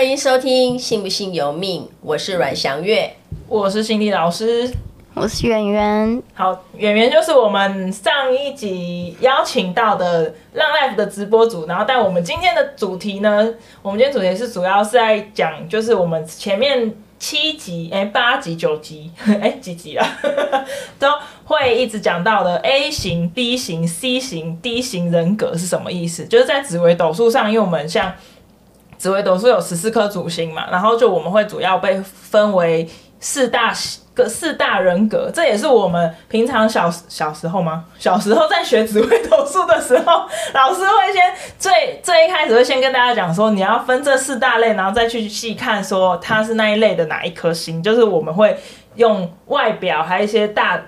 欢迎收听《信不信由命》，我是阮祥月，我是心理老师，我是圆圆。好，圆圆就是我们上一集邀请到的浪 Life 的直播组，然后但我们今天的主题呢，我们今天主题是主要是在讲，就是我们前面七集、哎八集、九集、哎几集啊，都会一直讲到的 A 型、B 型、C 型、D 型人格是什么意思？就是在紫微斗数上，因为我们像。紫微斗数有十四颗主星嘛，然后就我们会主要被分为四大个四大人格，这也是我们平常小小时候吗？小时候在学紫微斗数的时候，老师会先最最一开始会先跟大家讲说，你要分这四大类，然后再去细看说它是那一类的哪一颗星，就是我们会用外表还有一些大。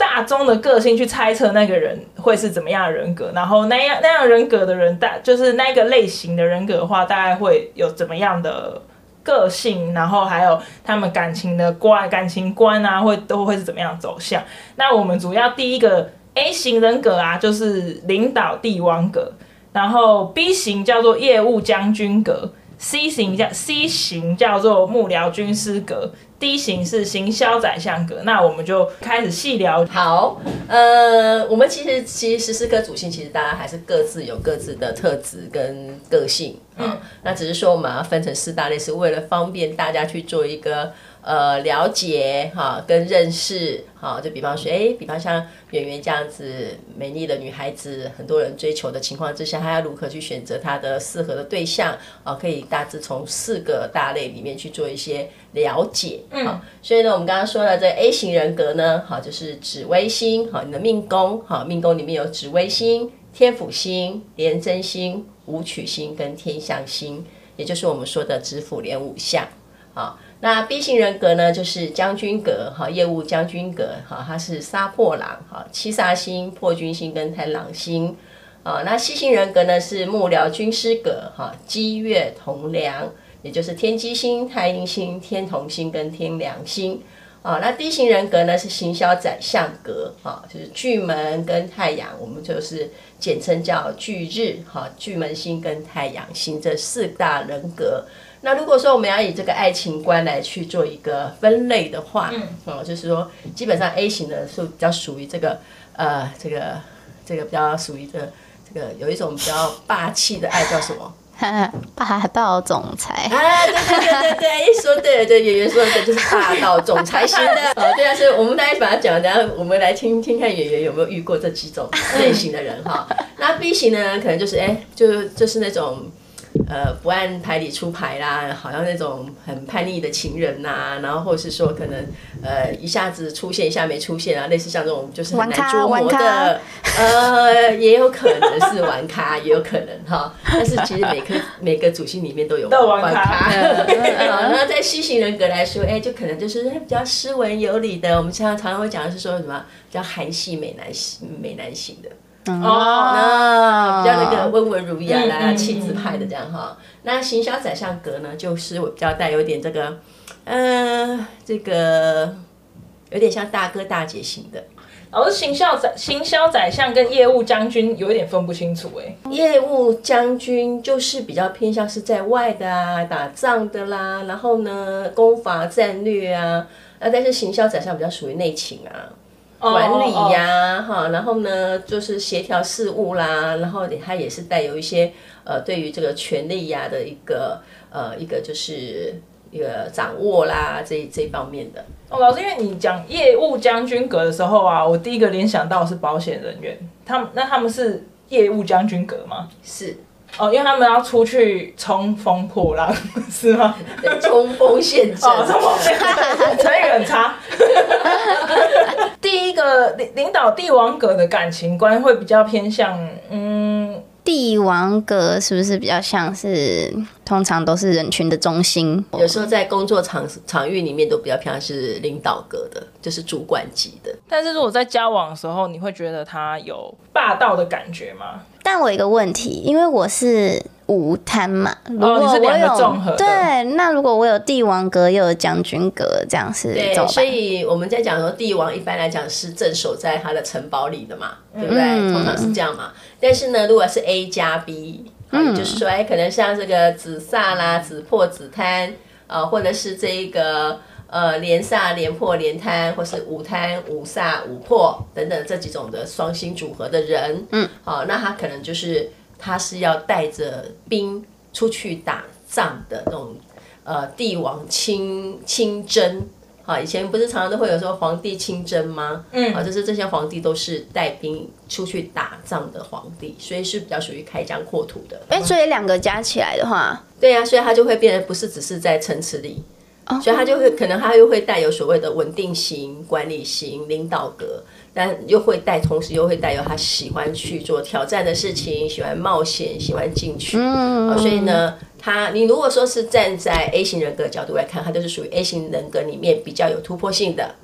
大众的个性去猜测那个人会是怎么样的人格，然后那样那样人格的人大就是那个类型的人格的话，大概会有怎么样的个性，然后还有他们感情的观感情观啊，会都会是怎么样走向。那我们主要第一个 A 型人格啊，就是领导帝王格，然后 B 型叫做业务将军格，C 型叫 C 型叫做幕僚军师格。D 型是行销宰相格，那我们就开始细聊。好，呃，我们其实其实十四颗主星，其实大家还是各自有各自的特质跟个性，嗯，那只是说我们要分成四大类，是为了方便大家去做一个。呃，了解哈，跟认识哈，就比方说，哎，比方像圆圆这样子美丽的女孩子，很多人追求的情况之下，她要如何去选择她的适合的对象啊？可以大致从四个大类里面去做一些了解。嗯，所以呢，我们刚刚说的这 A 型人格呢，好，就是紫微星，好，你的命宫，好，命宫里面有紫微星、天府星、廉贞星、武曲星跟天相星，也就是我们说的紫府廉武相，啊。那 B 型人格呢，就是将军格哈，业务将军格哈，他是杀破狼哈，七杀星、破军星跟太狼星啊。那 C 型人格呢是幕僚军师格哈，积月同梁，也就是天机星、太阴星、天同星跟天梁星啊。那 D 型人格呢是行销宰相格哈，就是巨门跟太阳，我们就是简称叫巨日哈，巨门星跟太阳星这四大人格。那如果说我们要以这个爱情观来去做一个分类的话，嗯，哦，就是说基本上 A 型的是比较属于这个呃，这个这个比较属于这个这个有一种比较霸气的爱，叫什么？霸道总裁啊！对对对对对，一说对了对，圆圆说的就是霸道总裁型的。哦，对啊，所以我们大家把它讲，等下我们来听听看圆圆有没有遇过这几种类型的人哈。那 B 型的呢，可能就是哎，就就是那种。呃，不按牌理出牌啦，好像那种很叛逆的情人呐、啊，然后或者是说可能呃一下子出现一下没出现啊，类似像这种就是很难捉摸的，呃，也有可能是玩咖，也有可能哈。但是其实每颗 每个主星里面都有玩咖。那在西型人格来说，哎，就可能就是比较斯文有礼的。我们常常常常会讲的是说什么比较韩系美男美男型的。哦，那比较那个温文儒雅啦，气质派的这样哈。那行销宰相格呢，就是我比较带有点这个，嗯，这个有点像大哥大姐型的。而行销宰行销宰相跟业务将军有一点分不清楚哎。业务将军就是比较偏向是在外的啊，打仗的啦，然后呢，攻伐战略啊。那但是行销宰相比较属于内勤啊。管理呀、啊，哈、oh, oh, oh.，然后呢，就是协调事务啦，然后他也是带有一些呃，对于这个权力呀的一个呃，一个就是一个掌握啦，这这方面的。哦，老师，因为你讲业务将军格的时候啊，我第一个联想到是保险人员，他们那他们是业务将军格吗？是。哦，因为他们要出去冲锋破浪，是吗？对，冲锋陷阵。哦，冲锋陷阵，成语很差。第一个领领导帝王格的感情观会比较偏向，嗯，帝王格是不是比较像是通常都是人群的中心？有时候在工作场场域里面都比较偏向是领导格的，就是主管级的。但是如果在交往的时候，你会觉得他有霸道的感觉吗？但我有一个问题，因为我是午贪嘛，如果我有、哦、你是两个综合，对，那如果我有帝王格又有将军格，这样是对，所以我们在讲说帝王一般来讲是镇守在他的城堡里的嘛，对不对？嗯、通常是这样嘛。但是呢，如果是 A 加 B 嗯，就是说，哎，可能像这个子煞啦、子破、子贪，呃，或者是这一个呃连煞、连破、连贪，或是五贪、五煞、五破等等这几种的双星组合的人，嗯，好，那他可能就是他是要带着兵出去打仗的那种，呃，帝王亲亲征。啊，以前不是常常都会有说皇帝亲征吗？嗯，啊，就是这些皇帝都是带兵出去打仗的皇帝，所以是比较属于开疆扩土的。哎、欸，所以两个加起来的话，对呀、啊，所以他就会变得不是只是在城池里，哦、所以他就会可能他又会带有所谓的稳定型、管理型、领导格，但又会带，同时又会带有他喜欢去做挑战的事情，喜欢冒险，喜欢进取。嗯、啊，所以呢。他，你如果说是站在 A 型人格的角度来看，他就是属于 A 型人格里面比较有突破性的，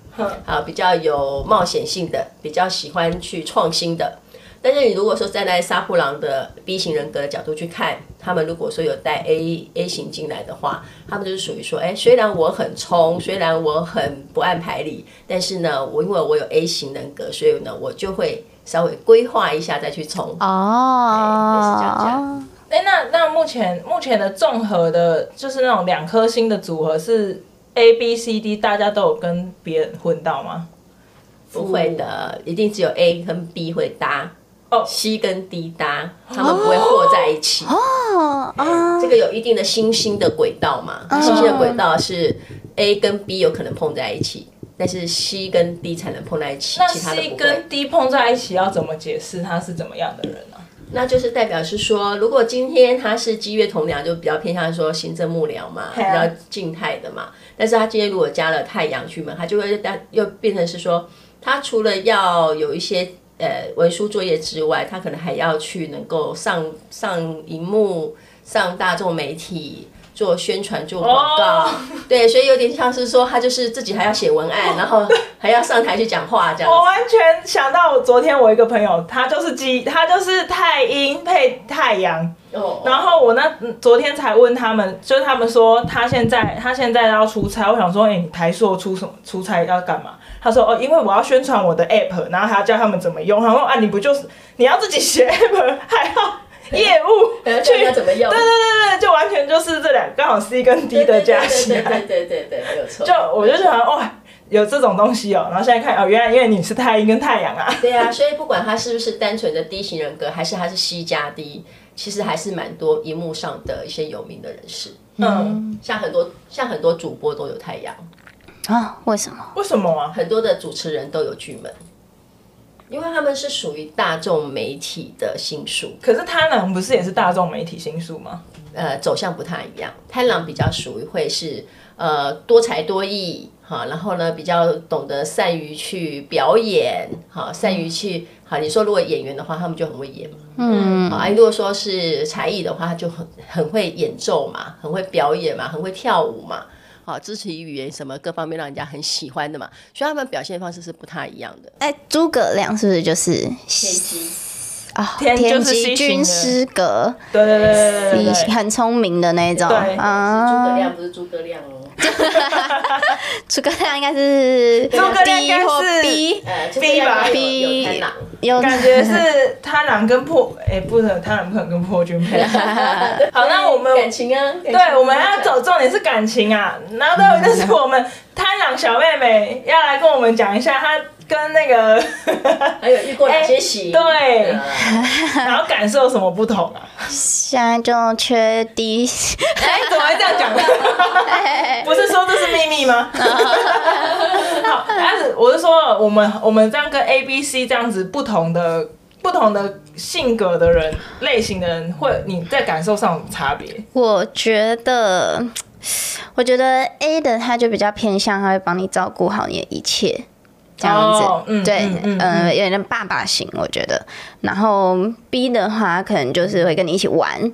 啊，比较有冒险性的，比较喜欢去创新的。但是你如果说站在杀破狼的 B 型人格的角度去看，他们如果说有带 A A 型进来的话，他们就是属于说，哎，虽然我很冲，虽然我很不按牌理，但是呢，我因为我有 A 型人格，所以呢，我就会稍微规划一下再去冲。哦，是这样讲。哎，那那目前目前的综合的，就是那种两颗星的组合是 A B C D，大家都有跟别人混到吗？不会的，一定只有 A 跟 B 会搭，哦，C 跟 D 搭，他们不会和在一起。哦，哦，这个有一定的星星的轨道嘛，星星的轨道是 A 跟 B 有可能碰在一起，但是 C 跟 D 才能碰在一起。那 C 跟 D 碰在一起要怎么解释？他是怎么样的人呢？那就是代表是说，如果今天他是积月同梁，就比较偏向说行政幕僚嘛，比较静态的嘛。但是他今天如果加了太阳去嘛，他就会又变成是说，他除了要有一些呃文书作业之外，他可能还要去能够上上荧幕、上大众媒体。做宣传、做广告，oh. 对，所以有点像是说，他就是自己还要写文案，oh. 然后还要上台去讲话，这样。我完全想到我昨天我一个朋友，他就是鸡，他就是太阴配太阳。Oh. 然后我那昨天才问他们，就是他们说他现在他现在要出差，我想说，哎、欸，你台硕出什么出差要干嘛？他说哦，因为我要宣传我的 app，然后还要教他们怎么用。他说啊，你不就是你要自己写 app，还要。业务去要怎么用？对对对对，就完全就是这两刚好 C 跟 D 的加起来，对对对对，没有错。就我就想哇，有这种东西哦，然后现在看哦，原来因为你是太阴跟太阳啊。对啊，所以不管他是不是单纯的 D 型人格，还是他是 C 加 D，其实还是蛮多荧幕上的一些有名的人士。嗯，像很多像很多主播都有太阳啊？为什么？为什么啊？很多的主持人都有巨门。因为他们是属于大众媒体的星数，可是贪狼不是也是大众媒体星数吗？呃，走向不太一样。贪狼比较属于会是呃多才多艺哈，然后呢比较懂得善于去表演哈，善于去好。你说如果演员的话，他们就很会演嘛。嗯，啊，如果说是才艺的话，他就很很会演奏嘛，很会表演嘛，很会跳舞嘛。好，肢体语言什么各方面让人家很喜欢的嘛，所以他们表现方式是不太一样的。哎，诸葛亮是不是就是啊？天机军师格，对对对对对，很聪明的那种。对啊，诸葛亮不是诸葛亮哦。诸葛亮应该是诸葛亮应该是 B B 吧，B 有感觉 是贪婪跟破，哎，不能贪婪不能跟破军配。好，那我们感情啊，对，我们要走重点是感情啊。然后对，就是我们贪婪小妹妹要来跟我们讲一下她。跟那个 还有遇过哪些喜？对，然后感受有什么不同啊？现在就缺 D，哎，怎么会这样讲？不是说这是秘密吗？好，但是我是说，我们我们这样跟 A、B、C 这样子不同的不同的性格的人类型的人，会你在感受上有差别？我觉得，我觉得 A 的他就比较偏向，他会帮你照顾好你的一切。这样子，哦嗯、对，呃、有点爸爸型，我觉得。然后 B 的话，可能就是会跟你一起玩。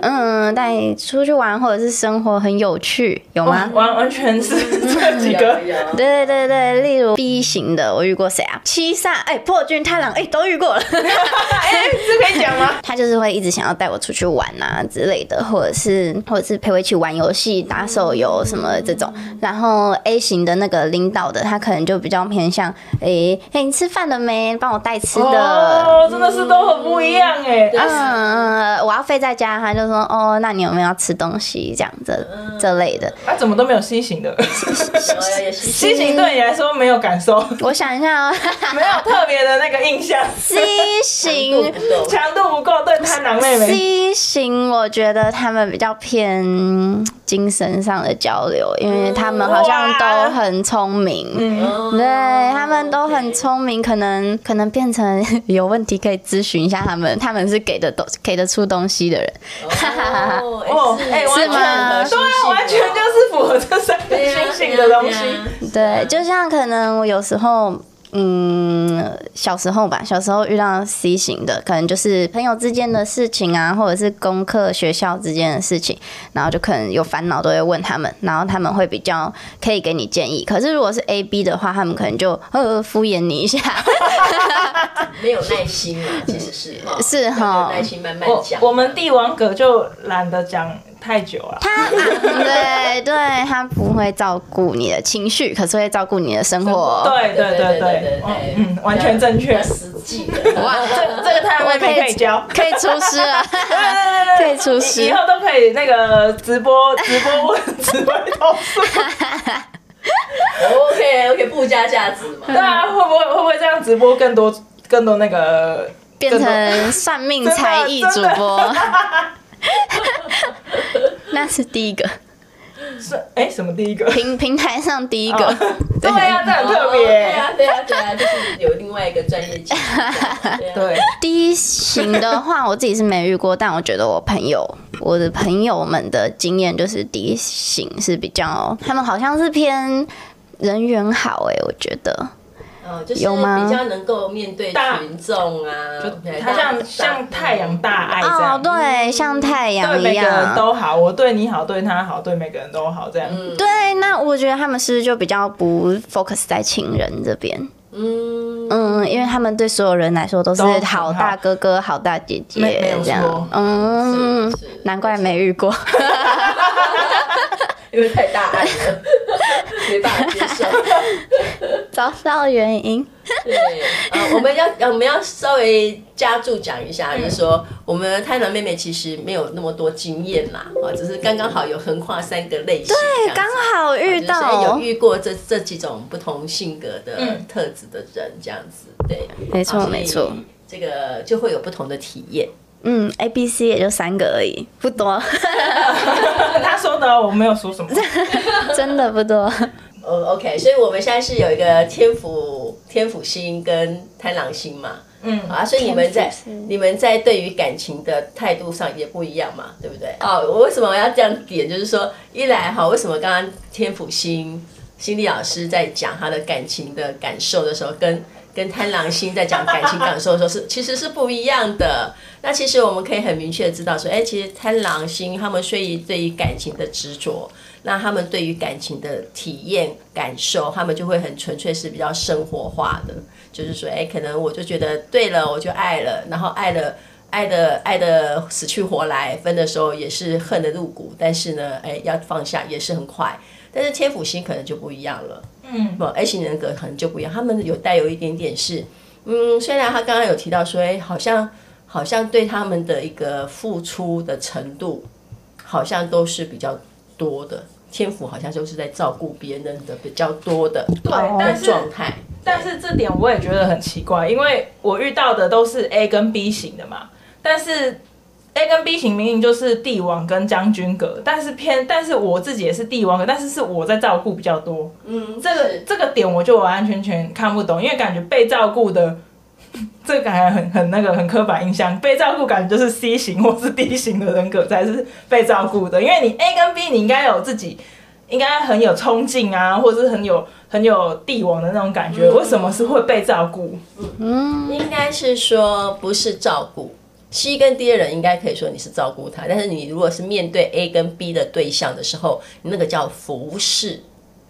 嗯，带你出去玩或者是生活很有趣，有吗？完完全是这几个。对对对，例如 B 型的，我遇过谁啊？七煞，哎，破军、太郎，哎，都遇过了。哎，这可以讲吗？他就是会一直想要带我出去玩啊之类的，或者是或者是陪我一起玩游戏、打手游什么的这种。然后 A 型的那个领导的，他可能就比较偏向，哎、欸、哎、欸，你吃饭了没？帮我带吃的。哦，真的是都很不一样哎。嗯，我要飞在家，他就说，哦，那你有没有要吃东西？这样子这类的。他、啊、怎么都没有 C 型的？C 型对你来说没有感受。我想一下哦，没有特别的那个印象。C 型强度不够，对贪狼妹妹。C 型我觉得他们比较偏精神上的交流，因为他们好像都很聪明，嗯、对他们都很聪明，可能可能变成 有问题可以咨询一下他们，他们是给的东给得出东西的人。哦，哎，是吗？对，完全就是符合这三个星星的东西。对，就像可能我有时候。嗯，小时候吧，小时候遇到 C 型的，可能就是朋友之间的事情啊，或者是功课、学校之间的事情，然后就可能有烦恼都会问他们，然后他们会比较可以给你建议。可是如果是 A B 的话，他们可能就呃敷衍你一下，没有耐心啊，其实是是哈，耐心慢慢讲。我们帝王格就懒得讲。太久了，他 对对，他不会照顾你的情绪，可是会照顾你的生活。对对对对对，嗯，完全正确，实际的。哇，这这个他妹妹可以教，可以出师了，可以出师，以后都可以那个直播直播问，直播投诉。OK OK，不加价值嘛？对啊，会不会会不会这样直播更多更多那个变成算命 才艺主播？那是第一个，是哎、欸，什么第一个？平平台上第一个，哦、对呀，这很特别，对呀，对呀，对呀，就是有另外一个专业技能。对，D 型的话，我自己是没遇过，但我觉得我朋友，我的朋友们的经验就是第一型是比较，他们好像是偏人缘好，哎，我觉得。哦，就是比较能够面对群众啊，他像像太阳大爱这样，哦，对，像太阳一样，对每个人都好，我对你好，对他好，对每个人都好，这样。嗯、对，那我觉得他们是不是就比较不 focus 在情人这边？嗯嗯，因为他们对所有人来说都是好大哥哥、好大姐姐这样。嗯，难怪没遇过。因为太大爱了，没办法接受。找到原因。对，呃，我们要我们要稍微加注讲一下，就是说，我们的贪狼妹妹其实没有那么多经验啦，啊，只是刚刚好有横跨三个类型，对，刚好遇到有遇过这这几种不同性格的特质的人，这样子，对，没错没错，这个就会有不同的体验。嗯，A、B、C 也就三个而已，不多。他说的，我没有说什么，真的不多。哦、oh,，OK，所以我们现在是有一个天府天府星跟贪狼星嘛，嗯，啊，所以你们在你们在对于感情的态度上也不一样嘛，对不对？哦、oh,，我为什么要这样点？就是说，一来哈，为什么刚刚天府星心理老师在讲他的感情的感受的时候，跟跟贪狼星在讲感情感受的时候是 其实是不一样的。那其实我们可以很明确的知道说，哎、欸，其实贪狼星他们虽然对于感情的执着，那他们对于感情的体验感受，他们就会很纯粹是比较生活化的，就是说，哎、欸，可能我就觉得对了，我就爱了，然后爱了，爱的爱的死去活来，分的时候也是恨的入骨，但是呢，哎、欸，要放下也是很快。但是天府星可能就不一样了，嗯，不，A 型人格可能就不一样，他们有带有一点点是，嗯，虽然他刚刚有提到说，哎，好像好像对他们的一个付出的程度，好像都是比较多的，天府好像就是在照顾别人的比较多的，对，但是状态，但是这点我也觉得很奇怪，因为我遇到的都是 A 跟 B 型的嘛，但是。A 跟 B 型明明就是帝王跟将军格，但是偏，但是我自己也是帝王格，但是是我在照顾比较多。嗯，这个这个点我就完完全全看不懂，因为感觉被照顾的，这个感觉很很那个很刻板印象，被照顾感觉就是 C 型或是 D 型的人格才是被照顾的，因为你 A 跟 B 你应该有自己，应该很有冲劲啊，或者是很有很有帝王的那种感觉，为什么是会被照顾？嗯，应该是说不是照顾。C 跟 D 的人应该可以说你是照顾他，但是你如果是面对 A 跟 B 的对象的时候，你那个叫服侍，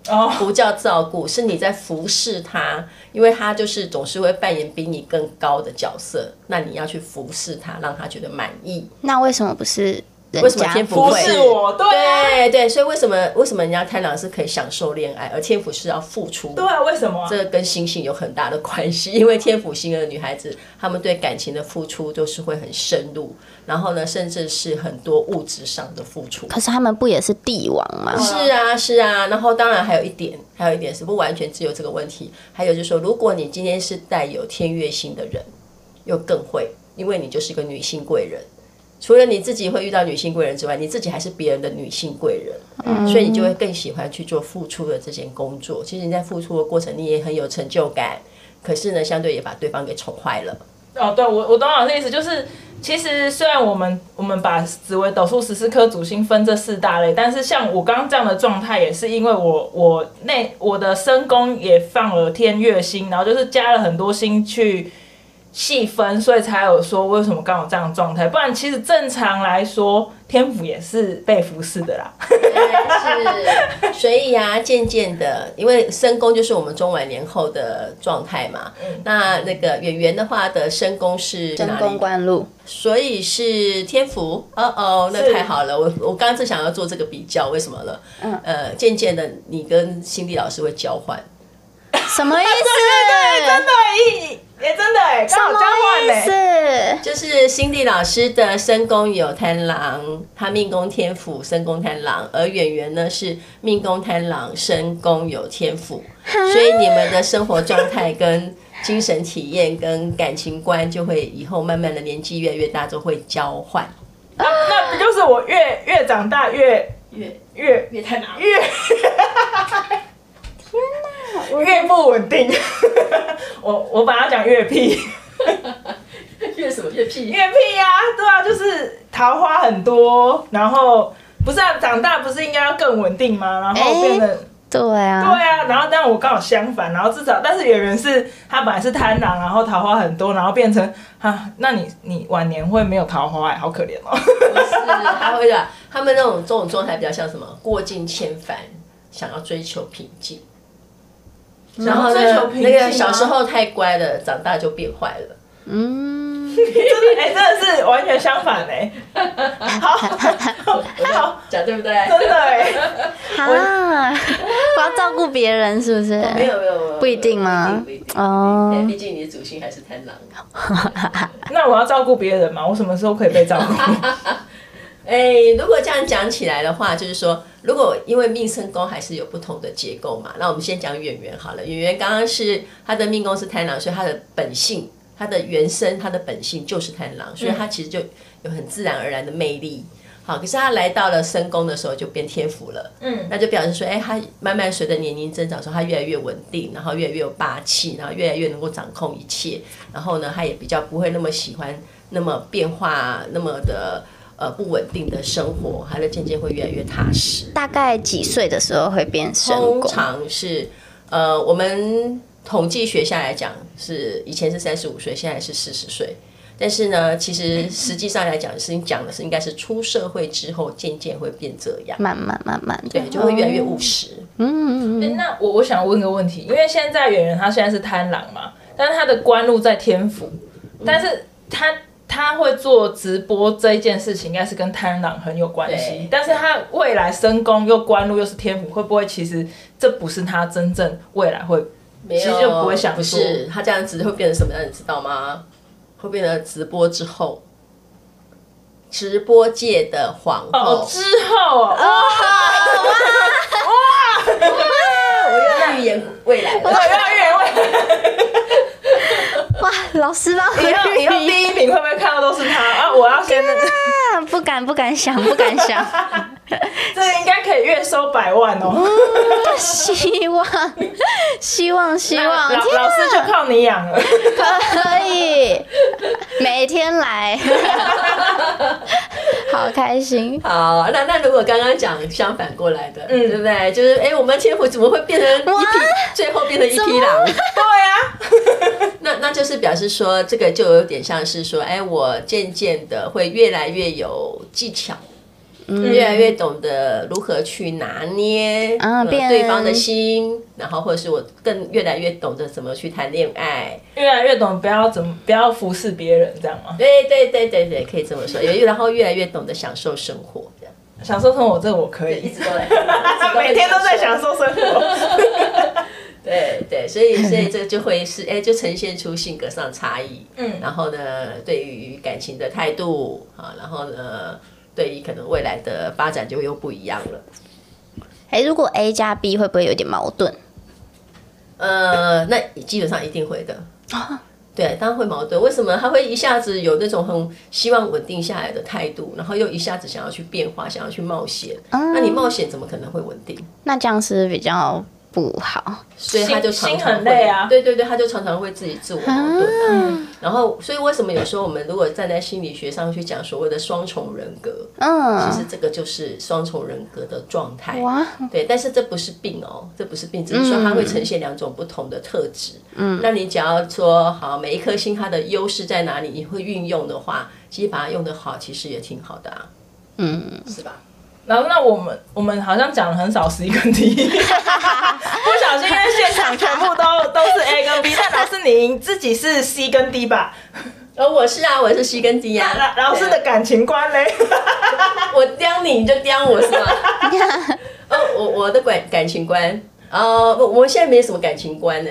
哦，不叫照顾，是你在服侍他，因为他就是总是会扮演比你更高的角色，那你要去服侍他，让他觉得满意。那为什么不是？为什么天府会是我？对啊，对对，所以为什么为什么人家贪狼是可以享受恋爱，而天府是要付出？对啊，为什么？这跟星星有很大的关系，因为天府星的女孩子，她们对感情的付出都是会很深入，然后呢，甚至是很多物质上的付出。可是他们不也是帝王吗？是啊，是啊。然后当然还有一点，还有一点是不完全只有这个问题，还有就是说，如果你今天是带有天月星的人，又更会，因为你就是一个女性贵人。除了你自己会遇到女性贵人之外，你自己还是别人的女性贵人，嗯，所以你就会更喜欢去做付出的这件工作。其实你在付出的过程，你也很有成就感。可是呢，相对也把对方给宠坏了。哦，对，我我懂老师的意思，就是其实虽然我们我们把紫微斗数十四颗主星分这四大类，但是像我刚刚这样的状态，也是因为我我那我的身宫也放了天月星，然后就是加了很多星去。细分，所以才有说为什么刚好这样的状态，不然其实正常来说，天府也是被服侍的啦。是，所以啊，渐渐的，因为申宫就是我们中晚年后的状态嘛。嗯。那那个圆圆的话的申宫是申宫官禄，所以是天府。哦哦，那太好了，我我刚刚正想要做这个比较，为什么了？嗯。呃，渐渐的，你跟心地老师会交换。什么意思？对对对，真的意。也真的哎，刚好交换嘞，是就是辛迪老师的身宫有贪狼，他命宫天府，身宫贪狼，而演员呢是命宫贪狼，身宫有天府，所以你们的生活状态跟精神体验跟感情观就会以后慢慢的年纪越来越大都会交换。那那不就是我越越长大越越越越贪狼越？天哪，越不稳定。我我把它讲越屁，越什么越屁？越屁呀、啊，对啊，就是桃花很多，然后不是啊，长大不是应该要更稳定吗？然后变得、欸、对啊，对啊，然后但我刚好相反，然后至少但是有人是他本来是贪狼，然后桃花很多，然后变成啊，那你你晚年会没有桃花哎，好可怜哦。不是，他会的，他们那种这种状态比较像什么？过尽千帆，想要追求平静。然后呢，那个小时候太乖了，长大就变坏了。嗯，真的哎，真的是完全相反哎。好，好讲对不对？真的哎。啊，我要照顾别人是不是？没有没有没有，不一定吗？哦，毕竟你的主星还是贪狼。那我要照顾别人吗？我什么时候可以被照顾？哎，如果这样讲起来的话，就是说，如果因为命生宫还是有不同的结构嘛，那我们先讲演员好了。演员刚刚是他的命宫是贪狼，所以他的本性、他的原生、他的本性就是贪狼，所以他其实就有很自然而然的魅力。好，可是他来到了生宫的时候就变天府了，嗯，那就表示说，哎，他慢慢随着年龄增长，说他越来越稳定，然后越来越有霸气，然后越来越能够掌控一切，然后呢，他也比较不会那么喜欢那么变化那么的。呃，不稳定的生活，还是渐渐会越来越踏实。大概几岁的时候会变身宫？通常是，呃，我们统计学下来讲，是以前是三十五岁，现在是四十岁。但是呢，其实实际上来讲，是你讲的是应该是出社会之后，渐渐会变这样，慢慢慢慢，对，就会越来越务实。嗯嗯嗯。那我我想问个问题，因为现在圆圆他现在是贪狼嘛，但是他的官禄在天府，但是他。他会做直播这一件事情，应该是跟贪狼很有关系。但是他未来身宫又官禄又是天府，会不会其实这不是他真正未来会？其实就不会想说，不是他这样子会变成什么样，你知道吗？会变成直播之后，直播界的皇后。哦，之后啊，哇哇哇！我要预言未来，我要预言未来。哇，老师吗，以后以后 第一名会不会看到都是他？啊？我要先，不敢不敢想，不敢想，这应该可以月收百万哦。嗯、希望希望希望，老老师就靠你养了，可以。每天来，好 开心。好，那那如果刚刚讲相反过来的，嗯，对不对？就是哎，我们天府怎么会变成一匹，最后变成一匹狼？对呀，那那就是。表示说，这个就有点像是说，哎，我渐渐的会越来越有技巧，嗯、越来越懂得如何去拿捏、嗯、对方的心，然后或者是我更越来越懂得怎么去谈恋爱，越来越懂不要怎么不要服侍别人，这样吗？对对对对对，可以这么说。也然后越来越懂得享受生活，这样。享受生活，这个我可以，一直都在，每天都在享受生活。对对，所以所以这个就会是哎，就呈现出性格上差异。嗯，然后呢，对于感情的态度啊，然后呢，对于可能未来的发展就又不一样了。哎，如果 A 加 B 会不会有点矛盾？呃，那基本上一定会的。啊对，当然会矛盾。为什么他会一下子有那种很希望稳定下来的态度，然后又一下子想要去变化，想要去冒险？嗯，那你冒险怎么可能会稳定？那这样是比较。不好，所以他就常常会，很累啊。对对对，他就常常会自己自我矛盾。嗯，然后，所以为什么有时候我们如果站在心理学上去讲所谓的双重人格，嗯，其实这个就是双重人格的状态。哇，对，但是这不是病哦，这不是病，只是说它会呈现两种不同的特质。嗯，那你只要说好，每一颗星它的优势在哪里，你会运用的话，其实把它用得好，其实也挺好的啊。嗯，是吧？然后，那我们我们好像讲了很少 C 跟 D，不小心因为现场全部都都是 A 跟 B，但老师您自己是 C 跟 D 吧？哦，我是啊，我是 C 跟 D 啊。老师的感情观嘞？我刁你，你就刁我是吗？哦，我我的感感情观，呃，我我现在没什么感情观呢，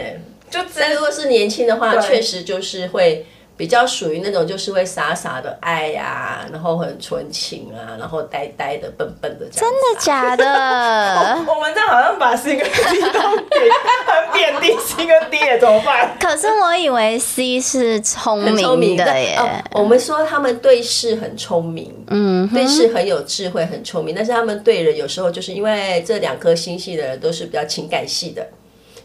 就但如果是年轻的话，确实就是会。比较属于那种就是会傻傻的爱呀、啊，然后很纯情啊，然后呆呆的、笨笨的这样、啊。真的假的？我们这样好像把 C 跟 D 都很贬低，C 跟 D 也怎么办？可是我以为 C 是聪明的耶。哦、我们说他们对事很聪明，嗯，对事很有智慧，很聪明。但是他们对人有时候就是因为这两颗星系的人都是比较情感系的，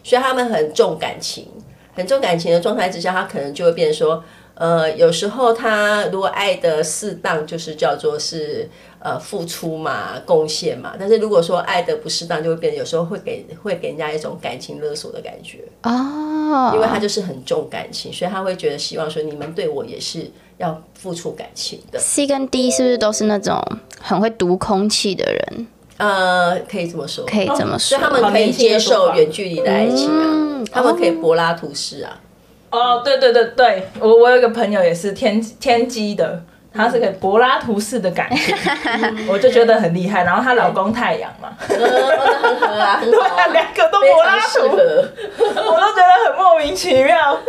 所以他们很重感情，很重感情的状态之下，他可能就会变成说。呃，有时候他如果爱的适当，就是叫做是呃付出嘛，贡献嘛。但是如果说爱的不适当，就会变得有时候会给会给人家一种感情勒索的感觉哦。因为他就是很重感情，所以他会觉得希望说你们对我也是要付出感情的。C 跟 D 是不是都是那种很会读空气的人？呃，可以这么说，可以这么说，所以他们可以接受远距离的爱情啊，嗯、他们可以柏拉图式啊。哦，对对对对，我我有一个朋友也是天天机的，他是个柏拉图式的感情，我就觉得很厉害。然后她老公太阳嘛，很合啊，对啊，两个都柏拉图，我都觉得很莫名其妙。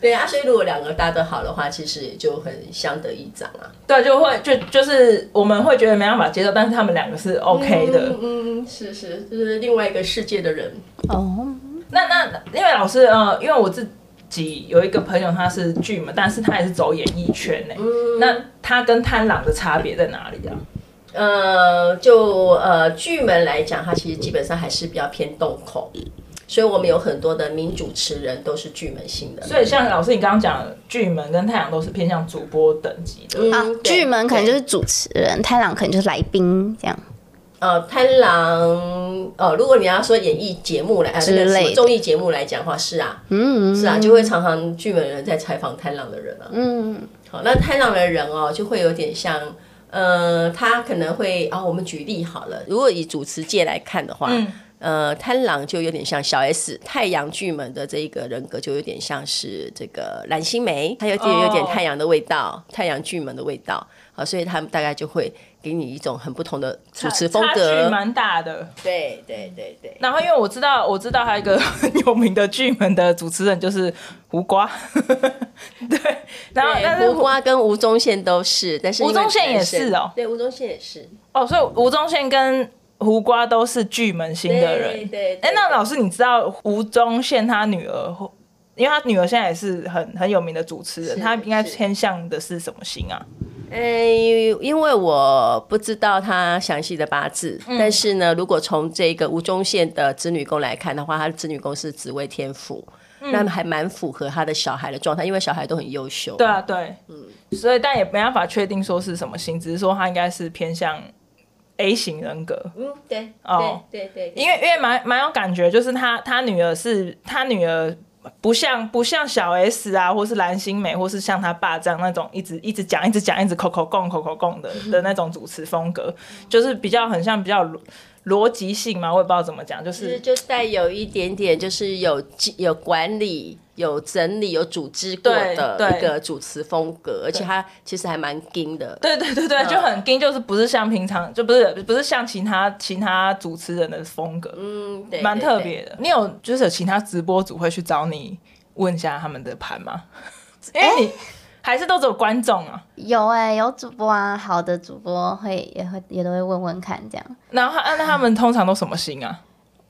对啊，所以如果两个搭得好的话，其实也就很相得益彰啊。对，就会就就是我们会觉得没办法接受，但是他们两个是 OK 的。嗯，是是，就是另外一个世界的人。哦，那那因为老师呃，因为我自有一个朋友，他是巨门，但是他也是走演艺圈呢。嗯、那他跟贪狼的差别在哪里啊？呃，就呃巨门来讲，他其实基本上还是比较偏动口，所以我们有很多的名主持人都是巨门型的。所以像老师你刚刚讲，巨门跟太阳都是偏向主播等级的。嗯、啊，巨门可能就是主持人，太阳可能就是来宾这样。呃，贪狼，哦，如果你要说演艺节目来，呃，那个什么综艺节目来讲的话，是啊，嗯，是啊，就会常常剧本人在采访贪狼的人啊，嗯，好，那贪狼的人哦，就会有点像，呃，他可能会，啊、哦，我们举例好了，如果以主持界来看的话，嗯、呃，贪狼就有点像小 S，太阳巨门的这一个人格就有点像是这个蓝心湄，他有点有点太阳的味道，哦、太阳巨门的味道，好，所以他们大概就会。给你一种很不同的主持风格，蛮大的。对对对对。然后因为我知道，我知道还有一个很 有名的剧门的主持人就是胡瓜。对，然后但是胡瓜跟吴宗宪都是，但是吴宗宪也是哦。对，吴宗宪也是。哦，所以吴宗宪跟胡瓜都是巨门星的人。对对。哎，那老师，你知道吴宗宪他女儿，因为他女儿现在也是很很有名的主持人，他应该偏向的是什么星啊？呃，因为我不知道他详细的八字，嗯、但是呢，如果从这个吴宗宪的子女宫来看的话，他的子女宫是紫微天府，嗯、那还蛮符合他的小孩的状态，因为小孩都很优秀。对啊，对，嗯，所以但也没办法确定说是什么星，只是说他应该是偏向 A 型人格。嗯，对，哦，对对对，因为因为蛮蛮有感觉，就是他他女儿是他女儿不像不像小 S 啊，或是蓝心湄，或是像他爸这样那种一直一直讲、一直讲、一直口口供、口口供的的那种主持风格，就是比较很像比较逻辑性嘛，我也不知道怎么讲，就是就带有一点点，就是有有管理、有整理、有组织过的一个主持风格，而且他其实还蛮硬的。对对对对，就很硬，就是不是像平常，就不是不是像其他其他主持人的风格，嗯，对，蛮特别的。你有就是有其他直播组会去找你问一下他们的盘吗？因为你。还是都只有观众啊？有哎、欸，有主播啊，好的主播会也会也都会问问看这样。然后那他们通常都什么型啊？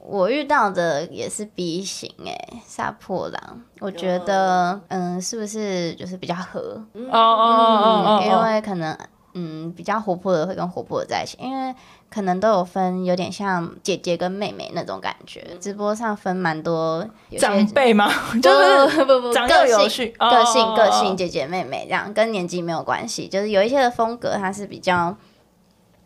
我遇到的也是 B 型哎、欸，杀破狼。我觉得嗯，是不是就是比较合？哦哦哦哦，因为可能嗯比较活泼的会跟活泼的在一起，因为。可能都有分，有点像姐姐跟妹妹那种感觉。直播上分蛮多长辈吗？就是不不不，个性个性个性姐姐妹妹这样，跟年纪没有关系。就是有一些的风格，它是比较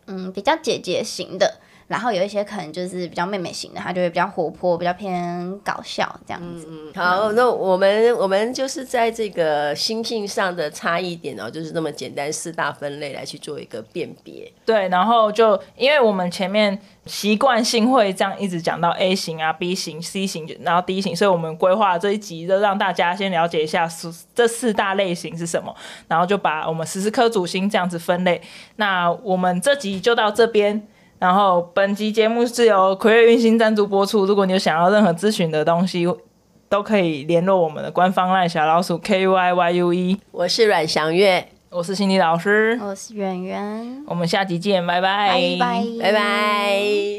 嗯比较姐姐型的。然后有一些可能就是比较妹妹型的，她就会比较活泼，比较偏搞笑这样子。嗯，好，那我们我们就是在这个心性上的差异点哦，就是那么简单四大分类来去做一个辨别。对，然后就因为我们前面习惯性会这样一直讲到 A 型啊、B 型、C 型，然后 D 型，所以我们规划这一集就让大家先了解一下这四大类型是什么，然后就把我们十四颗主星这样子分类。那我们这集就到这边。然后本集节目是由葵月运星赞助播出。如果你有想要任何咨询的东西，都可以联络我们的官方 LINE 小老鼠 K U I Y U E。我是阮祥月，我是心理老师，我是圆圆。我们下集见，拜拜，拜拜，拜拜。